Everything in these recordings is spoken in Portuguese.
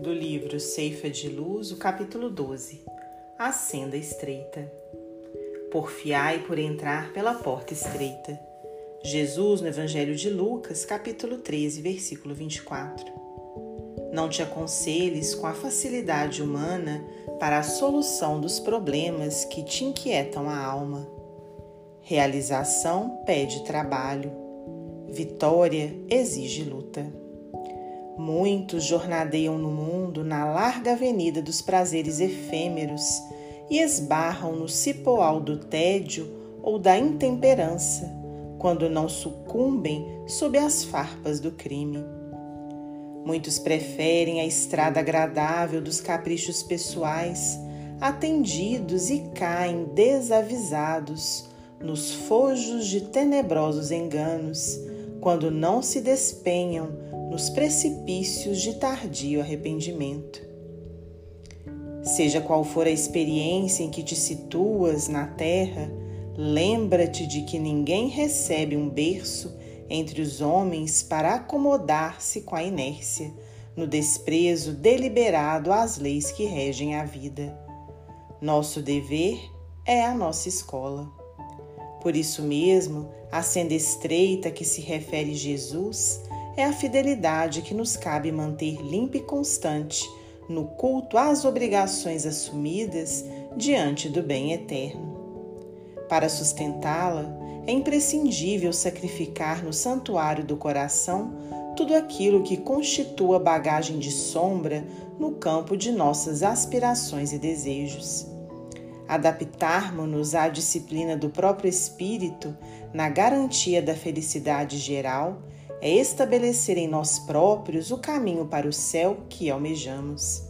do livro Ceifa de Luz, o capítulo 12 A Senda Estreita. Porfiai por entrar pela porta estreita. Jesus, no Evangelho de Lucas, capítulo 13, versículo 24. Não te aconselhes com a facilidade humana para a solução dos problemas que te inquietam a alma. Realização pede trabalho. Vitória exige luta. Muitos jornadeiam no mundo na larga avenida dos prazeres efêmeros e esbarram no cipoal do tédio ou da intemperança, quando não sucumbem sob as farpas do crime. Muitos preferem a estrada agradável dos caprichos pessoais, atendidos e caem desavisados nos fojos de tenebrosos enganos, quando não se despenham nos precipícios de tardio arrependimento. Seja qual for a experiência em que te situas na terra, lembra-te de que ninguém recebe um berço entre os homens para acomodar-se com a inércia, no desprezo deliberado às leis que regem a vida. Nosso dever é a nossa escola. Por isso mesmo, a senda estreita que se refere Jesus é a fidelidade que nos cabe manter limpa e constante no culto às obrigações assumidas diante do bem eterno. Para sustentá-la, é imprescindível sacrificar no santuário do coração tudo aquilo que constitua bagagem de sombra no campo de nossas aspirações e desejos. Adaptarmos-nos à disciplina do próprio espírito na garantia da felicidade geral é estabelecer em nós próprios o caminho para o céu que almejamos.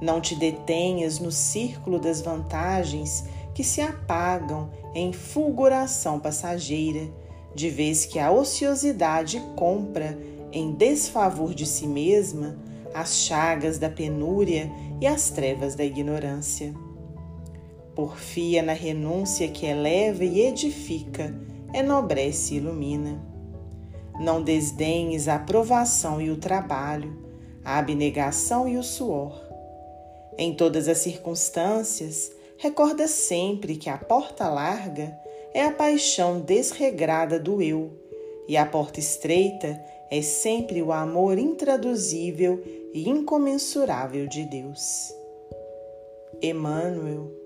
Não te detenhas no círculo das vantagens que se apagam em fulguração passageira, de vez que a ociosidade compra, em desfavor de si mesma, as chagas da penúria e as trevas da ignorância. Porfia na renúncia que eleva e edifica, enobrece e ilumina. Não desdenhes a aprovação e o trabalho, a abnegação e o suor. Em todas as circunstâncias, recorda sempre que a porta larga é a paixão desregrada do eu e a porta estreita é sempre o amor intraduzível e incomensurável de Deus. Emmanuel,